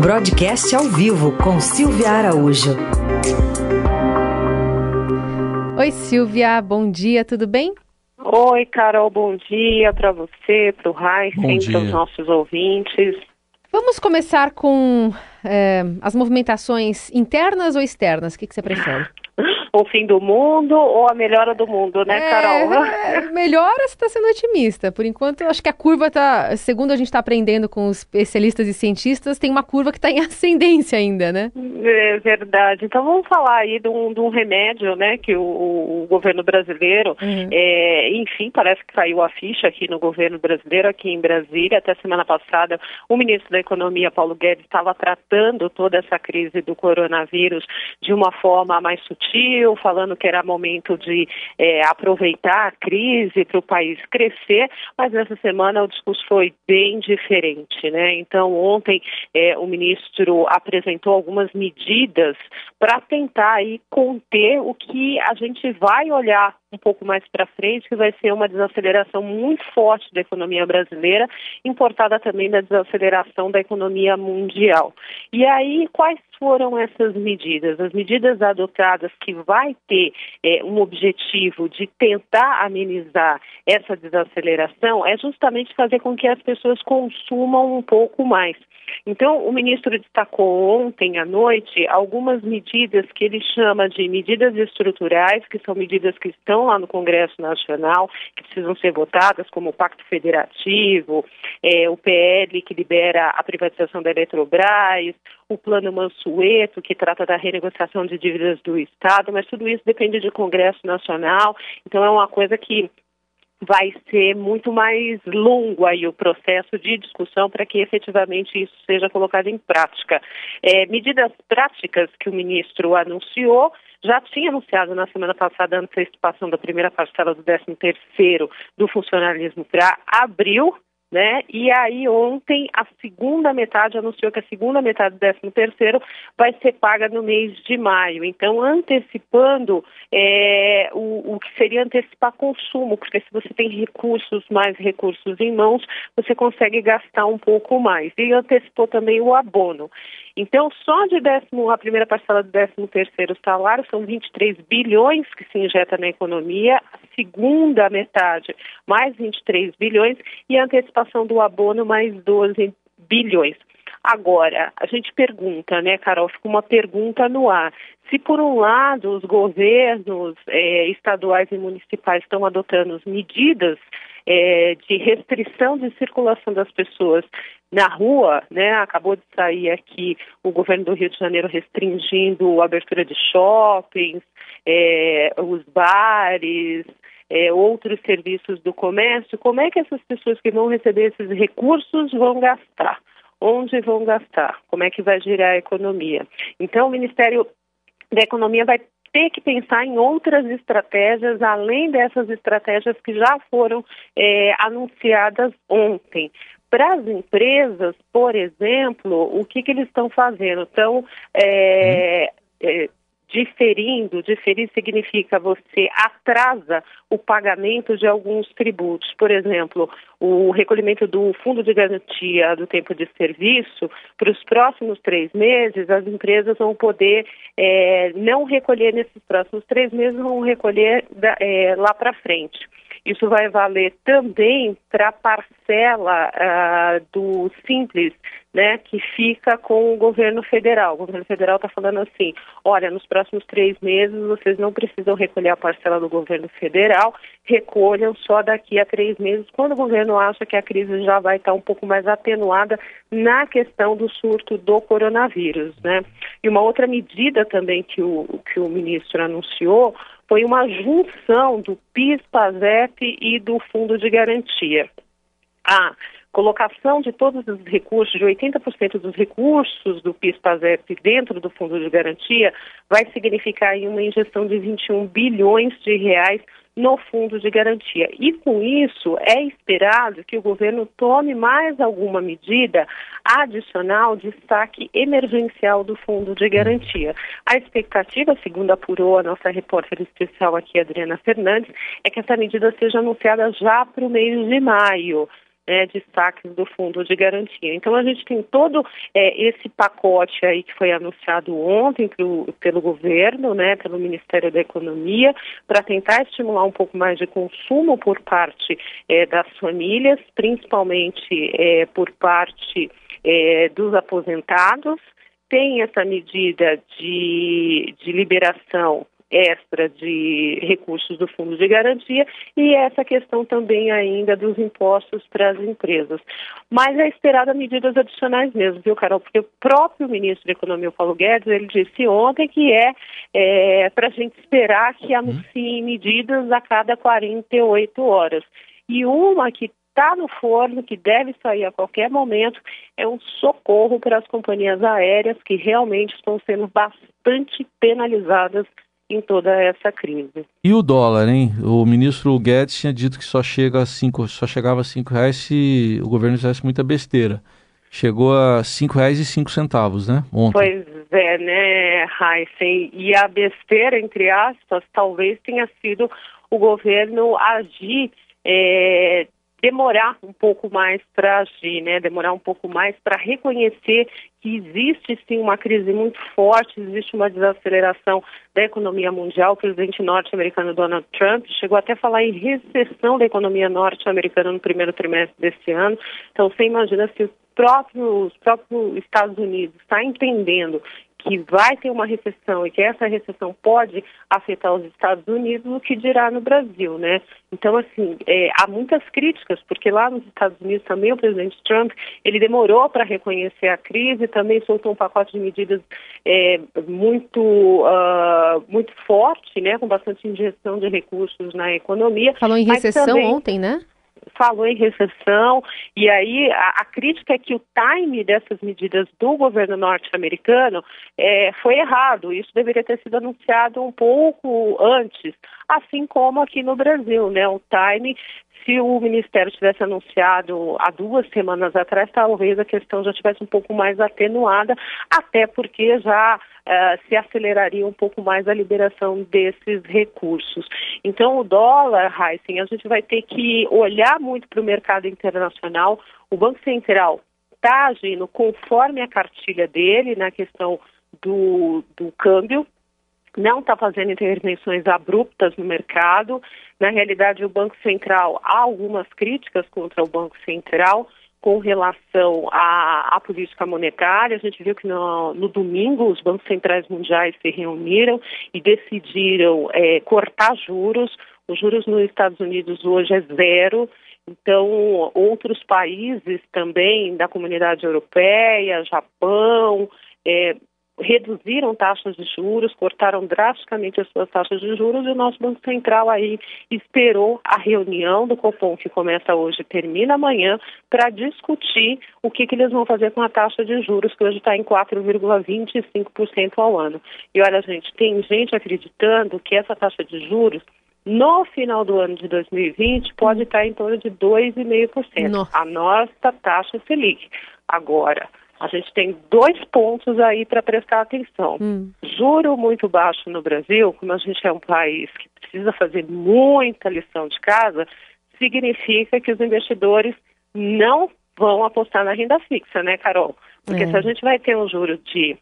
Broadcast ao vivo com Silvia Araújo. Oi, Silvia, bom dia, tudo bem? Oi, Carol, bom dia para você, para o Heisen, para os nossos ouvintes. Vamos começar com é, as movimentações internas ou externas? O que, que você prefere? o fim do mundo ou a melhora do mundo, né, é, Carol? É, melhora, você está sendo otimista. Por enquanto, acho que a curva está, segundo a gente está aprendendo com os especialistas e cientistas, tem uma curva que está em ascendência ainda, né? É verdade. Então vamos falar aí de um, de um remédio, né, que o, o governo brasileiro, uhum. é, enfim, parece que caiu a ficha aqui no governo brasileiro, aqui em Brasília. Até semana passada, o ministro da Economia, Paulo Guedes, estava tratando toda essa crise do coronavírus de uma forma mais sutil, falando que era momento de é, aproveitar a crise para o país crescer, mas nessa semana o discurso foi bem diferente, né? Então ontem é, o ministro apresentou algumas medidas para tentar aí conter o que a gente vai olhar um pouco mais para frente, que vai ser uma desaceleração muito forte da economia brasileira, importada também da desaceleração da economia mundial. E aí, quais foram essas medidas? As medidas adotadas que vai ter é, um objetivo de tentar amenizar essa desaceleração é justamente fazer com que as pessoas consumam um pouco mais. Então, o ministro destacou ontem à noite algumas medidas que ele chama de medidas estruturais, que são medidas que estão lá no Congresso Nacional, que precisam ser votadas, como o Pacto Federativo, é, o PL que libera a privatização da Eletrobras, o Plano Mansueto, que trata da renegociação de dívidas do Estado, mas tudo isso depende do Congresso Nacional, então é uma coisa que vai ser muito mais longo aí o processo de discussão para que efetivamente isso seja colocado em prática. É, medidas práticas que o ministro anunciou já tinha anunciado na semana passada a antecipação da primeira parcela do 13º do funcionalismo para abril, né? E aí ontem a segunda metade anunciou que a segunda metade do 13 terceiro vai ser paga no mês de maio. Então antecipando é, o, o que seria antecipar consumo, porque se você tem recursos, mais recursos em mãos, você consegue gastar um pouco mais. E antecipou também o abono. Então, só de décimo, a primeira parcela do 13 terceiro salário são 23 bilhões que se injeta na economia, a segunda metade mais 23 bilhões e a antecipação do abono mais 12 bilhões. Agora, a gente pergunta, né, Carol? Fica uma pergunta no ar. Se, por um lado, os governos é, estaduais e municipais estão adotando medidas é, de restrição de circulação das pessoas na rua, né? Acabou de sair aqui o governo do Rio de Janeiro restringindo a abertura de shoppings, é, os bares, é, outros serviços do comércio. Como é que essas pessoas que vão receber esses recursos vão gastar? Onde vão gastar? Como é que vai girar a economia? Então, o Ministério da Economia vai ter que pensar em outras estratégias, além dessas estratégias que já foram é, anunciadas ontem. Para as empresas, por exemplo, o que, que eles estão fazendo? Estão é, é, diferindo, diferir significa você atrasa o pagamento de alguns tributos. Por exemplo, o recolhimento do fundo de garantia do tempo de serviço, para os próximos três meses, as empresas vão poder é, não recolher nesses próximos três meses, vão recolher da, é, lá para frente. Isso vai valer também para a parcela uh, do Simples, né, que fica com o governo federal. O governo federal está falando assim: olha, nos próximos três meses vocês não precisam recolher a parcela do governo federal, recolham só daqui a três meses, quando o governo acha que a crise já vai estar tá um pouco mais atenuada na questão do surto do coronavírus. Né? E uma outra medida também que o, que o ministro anunciou foi uma junção do PIS, PASEP e do Fundo de Garantia. Ah, colocação de todos os recursos, de 80% dos recursos do PIS-PASEP dentro do Fundo de Garantia, vai significar uma injeção de 21 bilhões de reais no fundo de garantia. E com isso, é esperado que o governo tome mais alguma medida adicional de destaque emergencial do fundo de garantia. A expectativa, segundo apurou a nossa repórter especial aqui, Adriana Fernandes, é que essa medida seja anunciada já para o mês de maio. Né, destaques do fundo de garantia. Então a gente tem todo é, esse pacote aí que foi anunciado ontem pro, pelo governo, né, pelo Ministério da Economia, para tentar estimular um pouco mais de consumo por parte é, das famílias, principalmente é, por parte é, dos aposentados. Tem essa medida de, de liberação extra de recursos do fundo de garantia e essa questão também ainda dos impostos para as empresas. Mas é esperada medidas adicionais mesmo, viu, Carol? Porque o próprio ministro da Economia, o Paulo Guedes, ele disse ontem que é, é para a gente esperar que anunciem medidas a cada 48 horas. E uma que está no forno, que deve sair a qualquer momento, é um socorro para as companhias aéreas que realmente estão sendo bastante penalizadas em toda essa crise. E o dólar, hein? O ministro Guedes tinha dito que só chega a cinco, só chegava a cinco reais se o governo fizesse muita besteira. Chegou a cinco reais e cinco centavos, né? Ontem. Pois é, né, Heisen? E a besteira, entre aspas, talvez tenha sido o governo agir é, demorar um pouco mais para agir, né? Demorar um pouco mais para reconhecer que existe sim uma crise muito forte, existe uma desaceleração da economia mundial. O presidente norte-americano Donald Trump chegou até a falar em recessão da economia norte-americana no primeiro trimestre desse ano. Então, você imagina se os próprios, os próprios Estados Unidos está entendendo que vai ter uma recessão e que essa recessão pode afetar os Estados Unidos, o que dirá no Brasil, né? Então, assim, é, há muitas críticas, porque lá nos Estados Unidos também o presidente Trump, ele demorou para reconhecer a crise, também soltou um pacote de medidas é, muito, uh, muito forte, né? Com bastante injeção de recursos na economia. Falou em recessão também... ontem, né? Falou em recessão, e aí a, a, crítica é que o time dessas medidas do governo norte-americano é, foi errado. Isso deveria ter sido anunciado um pouco antes, assim como aqui no Brasil, né? O time se o Ministério tivesse anunciado há duas semanas atrás, talvez a questão já tivesse um pouco mais atenuada, até porque já uh, se aceleraria um pouco mais a liberação desses recursos. Então, o dólar, Heisen, a gente vai ter que olhar muito para o mercado internacional. O Banco Central está agindo conforme a cartilha dele na questão do, do câmbio, não está fazendo intervenções abruptas no mercado. Na realidade, o Banco Central, há algumas críticas contra o Banco Central com relação à, à política monetária. A gente viu que no, no, domingo os bancos centrais mundiais se reuniram e decidiram é, cortar juros. Os juros nos Estados Unidos hoje é zero. Então, outros países também da comunidade europeia, Japão, é, reduziram taxas de juros, cortaram drasticamente as suas taxas de juros e o nosso Banco Central aí esperou a reunião do Copom, que começa hoje e termina amanhã, para discutir o que, que eles vão fazer com a taxa de juros, que hoje está em 4,25% ao ano. E olha, gente, tem gente acreditando que essa taxa de juros no final do ano de 2020 pode estar em torno de 2,5%. A nossa taxa Selic. Agora, a gente tem dois pontos aí para prestar atenção. Hum. Juro muito baixo no Brasil, como a gente é um país que precisa fazer muita lição de casa, significa que os investidores não vão apostar na renda fixa, né, Carol? Porque é. se a gente vai ter um juro de,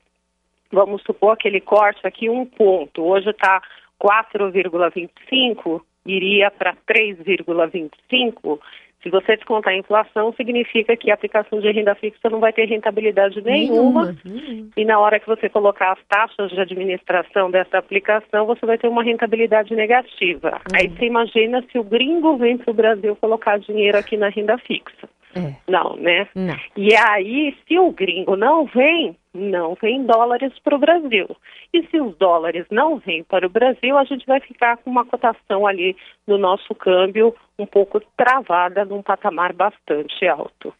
vamos supor, aquele corte aqui, um ponto, hoje está 4,25, iria para 3,25, se você descontar a inflação, significa que a aplicação de renda fixa não vai ter rentabilidade nenhuma. nenhuma. E na hora que você colocar as taxas de administração dessa aplicação, você vai ter uma rentabilidade negativa. Uhum. Aí você imagina se o gringo vem para o Brasil colocar dinheiro aqui na renda fixa. É. Não, né? Não. E aí, se o gringo não vem, não vem dólares para o Brasil. E se os dólares não vêm para o Brasil, a gente vai ficar com uma cotação ali no nosso câmbio um pouco travada num patamar bastante alto.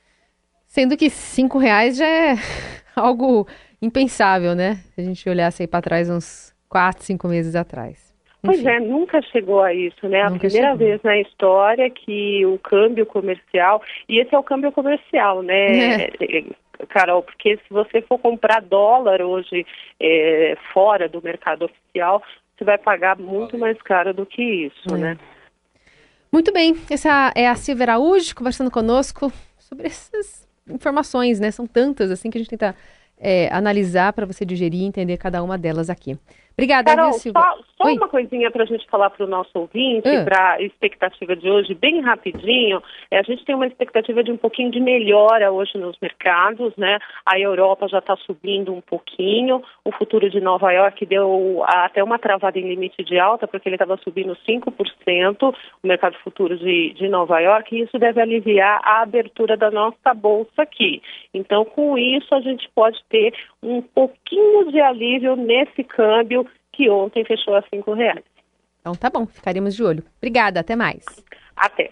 Sendo que cinco reais já é algo impensável, né? Se a gente olhasse aí para trás uns quatro, cinco meses atrás. Pois é, nunca chegou a isso, né? Nunca a primeira chegou. vez na história que o câmbio comercial, e esse é o câmbio comercial, né? É. Carol, porque se você for comprar dólar hoje é, fora do mercado oficial, você vai pagar muito mais caro do que isso, é. né? Muito bem, essa é a Silvia Araújo conversando conosco sobre essas informações, né? São tantas assim que a gente tenta é, analisar para você digerir e entender cada uma delas aqui. Obrigada, Carol, viu, Silvia? Só, só uma coisinha para a gente falar para o nosso ouvinte, uh. para a expectativa de hoje, bem rapidinho. É, a gente tem uma expectativa de um pouquinho de melhora hoje nos mercados, né? A Europa já está subindo um pouquinho. O futuro de Nova York deu até uma travada em limite de alta, porque ele estava subindo 5%, o mercado futuro de, de Nova York, e isso deve aliviar a abertura da nossa bolsa aqui. Então, com isso, a gente pode ter um pouquinho de alívio nesse câmbio que ontem fechou a cinco reais. Então tá bom, ficaremos de olho. Obrigada, até mais. Até.